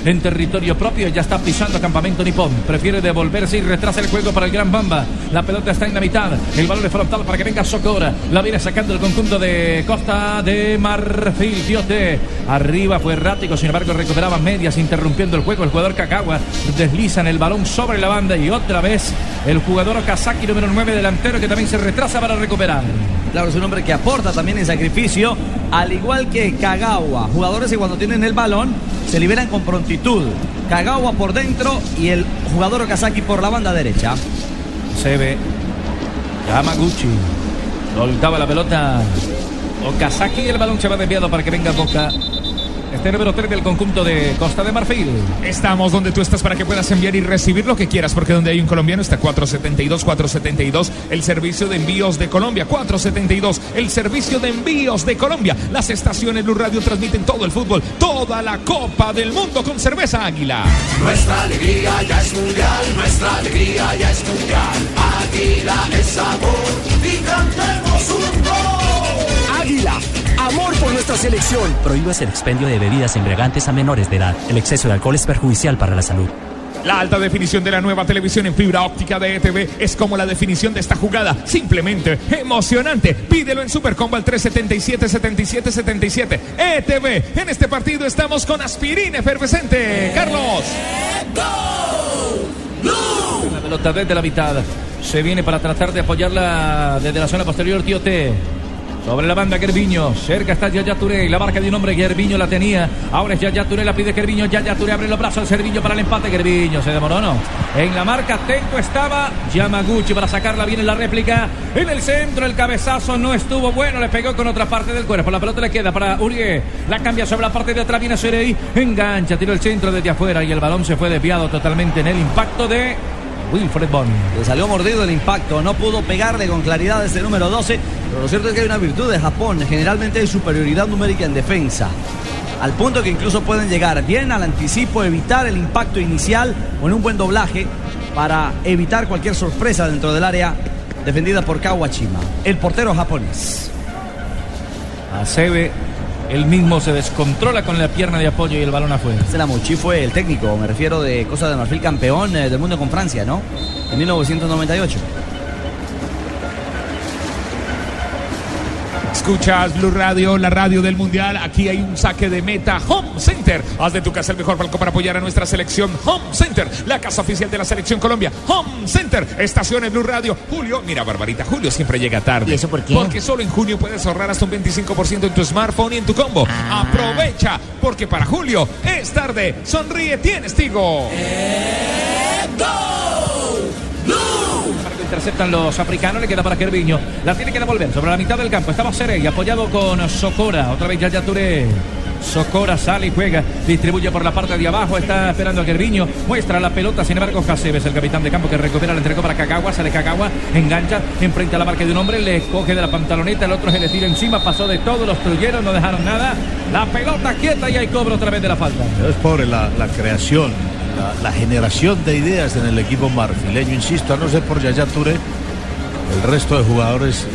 En territorio propio. Ya está pisando campamento nipón. Prefiere devolverse y retrasa el juego para el Gran Bamba. La pelota está en la mitad. El balón es frontal para que venga Socora. La viene sacando el conjunto de Costa de Marfil. Tiote. Arriba fue errático, sin embargo recuperaba medias interrumpiendo el juego. El jugador Kagawa desliza en el balón sobre la banda y otra vez el jugador Okazaki número 9 delantero que también se retrasa para recuperar. Claro, es un hombre que aporta también en sacrificio, al igual que Kagawa. Jugadores que cuando tienen el balón se liberan con prontitud. Kagawa por dentro y el jugador Okazaki por la banda derecha. Se ve Yamaguchi. Soltaba la pelota. Okazaki y el balón se va desviado para que venga Boca. Este número 3 del conjunto de Costa de Marfil. Estamos donde tú estás para que puedas enviar y recibir lo que quieras, porque donde hay un colombiano está 472, 472, el servicio de envíos de Colombia. 472, el servicio de envíos de Colombia. Las estaciones Blue Radio transmiten todo el fútbol, toda la Copa del Mundo con cerveza Águila. Nuestra alegría ya es selección. Prohíbas el expendio de bebidas embriagantes a menores de edad. El exceso de alcohol es perjudicial para la salud. La alta definición de la nueva televisión en fibra óptica de ETV es como la definición de esta jugada. Simplemente emocionante. Pídelo en Supercombo al 377-7777. ETV. En este partido estamos con aspirina efervescente. Carlos. La pelota desde la mitad. Se viene para tratar de apoyarla desde la zona posterior, Tiote. Sobre la banda Gerviño. Cerca está Yaya Touré. La marca de un hombre. Gerviño la tenía. Ahora es Yaya Touré. La pide Gerviño. Yaya Touré abre los brazos. Gerviño para el empate. Gerviño se demoró, ¿no? En la marca atento estaba Yamaguchi para sacarla bien en la réplica. En el centro el cabezazo no estuvo bueno. Le pegó con otra parte del cuerpo. La pelota le queda para Uribe. La cambia sobre la parte de atrás. Viene Serey. Engancha. Tiró el centro desde afuera. Y el balón se fue desviado totalmente en el impacto de Wilfred Boni. Le salió mordido el impacto, no pudo pegarle con claridad este número 12, pero lo cierto es que hay una virtud de Japón, generalmente hay superioridad numérica en defensa. Al punto que incluso pueden llegar bien al anticipo, evitar el impacto inicial con un buen doblaje para evitar cualquier sorpresa dentro del área defendida por Kawashima, el portero japonés. Acebe, él mismo se descontrola con la pierna de apoyo y el balón afuera. Selamuchi fue el técnico, me refiero de Costa de Marfil, campeón eh, del mundo con Francia, ¿no? En 1998. Escuchas Blue Radio, la radio del Mundial. Aquí hay un saque de meta. Home Center. Haz de tu casa el mejor palco para apoyar a nuestra selección. Home Center, la casa oficial de la selección Colombia. Home Center, estaciones Blue Radio. Julio, mira, Barbarita, Julio siempre llega tarde. ¿Y eso por qué? Porque solo en junio puedes ahorrar hasta un 25% en tu smartphone y en tu combo. Ah. Aprovecha, porque para Julio es tarde. Sonríe, tienes Tigo. Interceptan los africanos, le queda para Kerviño. La tiene que devolver sobre la mitad del campo. Estaba Serey apoyado con Socora. Otra vez Yaya Touré. Socora sale y juega, distribuye por la parte de abajo, está esperando a Gerviño, muestra la pelota, sin embargo Caceves, el capitán de campo que recupera, le entregó para Cagagua, sale Cagagua, engancha, enfrente a la marca de un hombre, le coge de la pantaloneta, el otro se le tira encima, pasó de todo, los truyeron, no dejaron nada, la pelota quieta y hay cobro otra vez de la falta. Es pobre la, la creación, la, la generación de ideas en el equipo marfileño. Insisto, a no ser por Yaya Touré, el resto de jugadores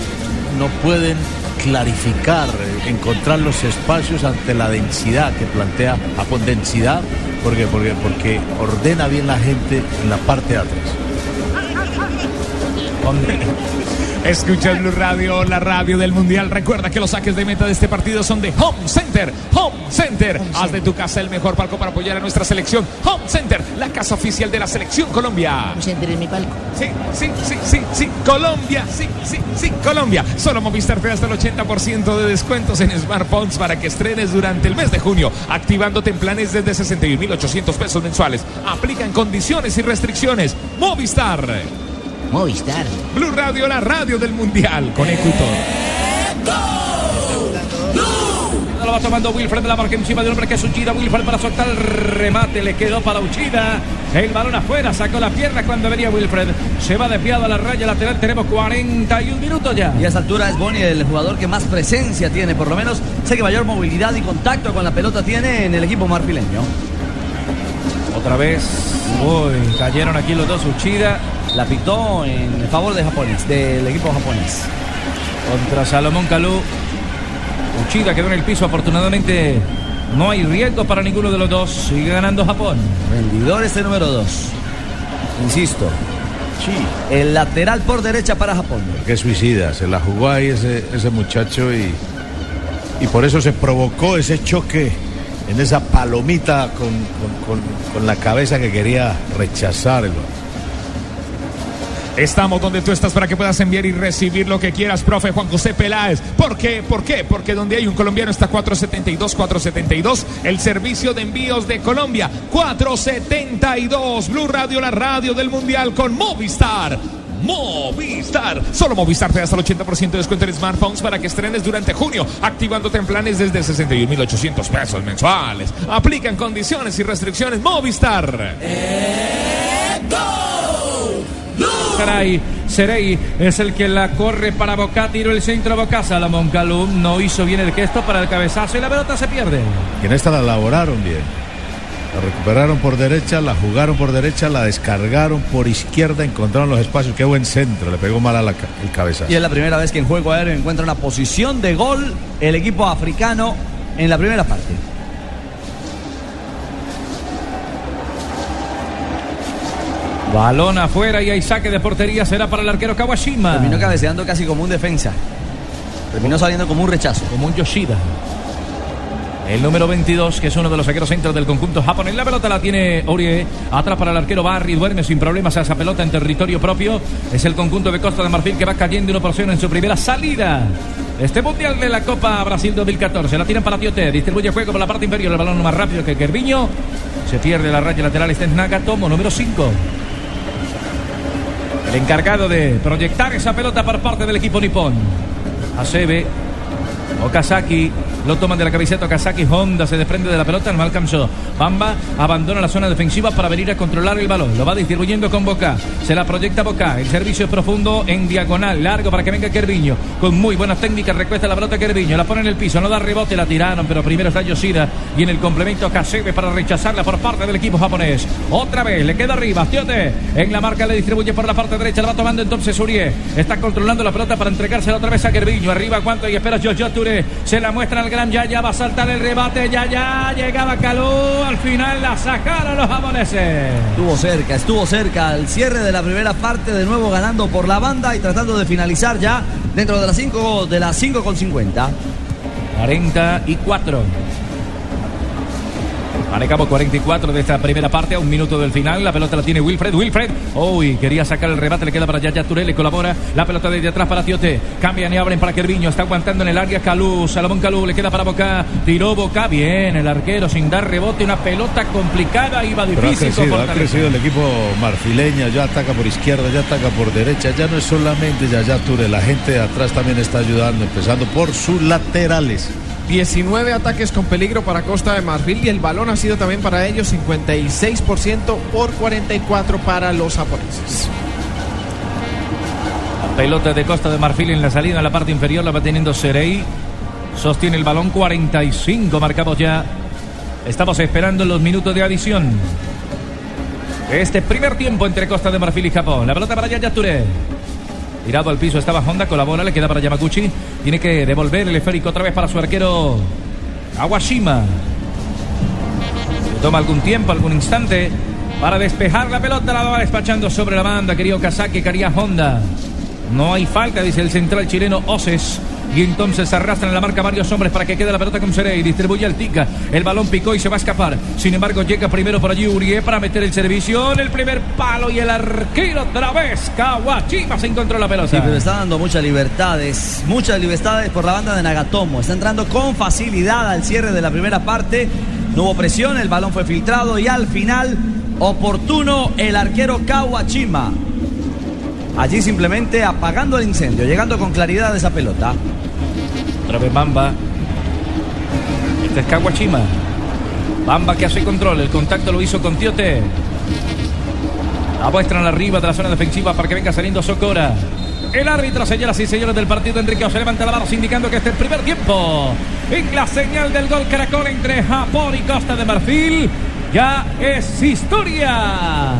no pueden clarificar, eh, encontrar los espacios ante la densidad que plantea Japón. Densidad, ¿por qué? Porque, porque ordena bien la gente en la parte de atrás. Escucha Blue Radio, la radio del Mundial. Recuerda que los saques de meta de este partido son de Home Center. Home Center. Haz de tu casa el mejor palco para apoyar a nuestra selección. Home Center, la casa oficial de la selección Colombia. Home Center es mi palco. Sí, sí, sí, sí, sí. Colombia, sí, sí, sí, Colombia. Solo Movistar te da hasta el 80% de descuentos en smartphones para que estrenes durante el mes de junio, activándote en planes desde 61.800 pesos mensuales. Aplican condiciones y restricciones. Movistar. Movistar. Blue Radio, la radio del Mundial con Ecuador. Lo va tomando Wilfred de la marca encima de un hombre que es Uchida. Wilfred para soltar el remate. Le quedó para Uchida. El balón afuera. Sacó la pierna cuando venía Wilfred. Se va desviado a la raya lateral. Tenemos 41 minutos ya. Y a esta altura es Boni el jugador que más presencia tiene, por lo menos sé que mayor movilidad y contacto con la pelota tiene en el equipo marfileño. Otra vez. Uy, cayeron aquí los dos. Uchida La pitó en favor de japonés, del equipo japonés. contra Salomón Calú. Uchida quedó en el piso. Afortunadamente no hay riesgo para ninguno de los dos. Sigue ganando Japón. Rendidor este número 2. Insisto. El lateral por derecha para Japón. Qué suicida, se la jugó ahí ese, ese muchacho y, y por eso se provocó ese choque en esa palomita con, con- con- con la cabeza que quería rechazar el. Estamos donde tú estás para que puedas enviar y recibir lo que quieras, profe Juan José Peláez. ¿Por qué? ¿Por qué? Porque donde hay un colombiano está 472, 472, el servicio de envíos de Colombia. 472, Blue Radio, la radio del Mundial con Movistar. Movistar. Solo Movistar te da hasta el 80% de descuento en smartphones para que estrenes durante junio, activándote en planes desde 61.800 pesos mensuales. Aplican condiciones y restricciones. Movistar. Caray, Serey es el que la corre para Boca, tiró el centro a Boca, Salomón Calú no hizo bien el gesto para el cabezazo y la pelota se pierde. Y en esta la elaboraron bien. La recuperaron por derecha, la jugaron por derecha, la descargaron por izquierda, encontraron los espacios. Qué buen centro, le pegó mal a la el cabezazo. Y es la primera vez que en juego aéreo encuentra una posición de gol el equipo africano en la primera parte. Balón afuera y hay saque de portería, será para el arquero Kawashima. Terminó cabeceando casi como un defensa. Terminó saliendo como un rechazo. Como un Yoshida. El número 22, que es uno de los saqueros centros del conjunto japonés. La pelota la tiene Orie. Atrás para el arquero Barry. Duerme sin problemas a esa pelota en territorio propio. Es el conjunto de Costa de Marfil que va cayendo 1 por 0 en su primera salida. Este mundial de la Copa Brasil 2014. La tiran para Tiote. Distribuye juego por la parte inferior. El balón más rápido que Gerviño. Se pierde la raya lateral. Este es Nagatomo, número 5. Encargado de proyectar esa pelota por parte del equipo nipón. Acebe. Okazaki lo toman de la camiseta Okazaki. Honda se desprende de la pelota, no alcanzó. Bamba abandona la zona defensiva para venir a controlar el balón. Lo va distribuyendo con Boca. Se la proyecta Boca. El servicio es profundo en diagonal, largo para que venga Kerviño. Con muy buenas técnicas recuesta la pelota Kerviño. La pone en el piso, no da rebote, la tiraron, pero primero está Yoshida. Y en el complemento Kasebe para rechazarla por parte del equipo japonés. Otra vez, le queda arriba. Tiote en la marca le distribuye por la parte derecha. La va tomando entonces Urié. Está controlando la pelota para entregársela otra vez a Kerviño. Arriba, cuánto y espera Jojo Touré. Se la muestra al gran Yaya. Va a saltar el rebate. Yaya. Llegaba Calú. Al final la sacaron los japoneses. Estuvo cerca, estuvo cerca al cierre de la primera parte, de nuevo ganando por la banda y tratando de finalizar ya dentro de las 5 de las 5 con 50. 44. Manejamos 44 de esta primera parte a un minuto del final. La pelota la tiene Wilfred. Wilfred. Uy, quería sacar el rebate. Le queda para Yaya Touré. Le colabora. La pelota desde atrás para Tiote. Cambian y abren para Kerviño. Está aguantando en el área Calú. Salomón Calú. Le queda para Boca. Tiró Boca. Bien. El arquero sin dar rebote. Una pelota complicada. Iba ha difícil. crecido, ha crecido el equipo marfileña, ya ataca por izquierda, ya ataca por derecha, ya no es solamente Yaya Touré, la gente de atrás también está ayudando, empezando por sus laterales. 19 ataques con peligro para Costa de Marfil y el balón ha sido también para ellos 56% por 44 para los japoneses. Pelota de Costa de Marfil en la salida en la parte inferior. La va teniendo Serey. Sostiene el balón 45. Marcamos ya. Estamos esperando los minutos de adición. Este primer tiempo entre Costa de Marfil y Japón. La pelota para Yaya Touré. Tirado al piso estaba Honda, colabora, le queda para Yamaguchi. Tiene que devolver el esférico otra vez para su arquero Awashima. Toma algún tiempo, algún instante para despejar la pelota. La va despachando sobre la banda, querido Kazaki, quería Honda. No hay falta, dice el central chileno Oces. Y entonces arrastran en la marca varios hombres para que quede la pelota con Serey. Distribuye al Tica. El balón picó y se va a escapar. Sin embargo, llega primero por allí Urié para meter el servicio en el primer palo. Y el arquero otra vez. Kawachima se encontró la pelota. Sí, pero está dando muchas libertades, muchas libertades por la banda de Nagatomo. Está entrando con facilidad al cierre de la primera parte. No hubo presión, el balón fue filtrado y al final, oportuno el arquero Kawachima. Allí simplemente apagando el incendio, llegando con claridad a esa pelota. Otra vez Bamba. Este es Kawachima. Bamba que hace control. El contacto lo hizo con Tiote. La arriba de la zona defensiva para que venga saliendo Socora. El árbitro, señoras y señores del partido, Enrique se levanta la mano indicando que este es el primer tiempo. En la señal del gol Caracol entre Japón y Costa de Marfil. Ya es historia.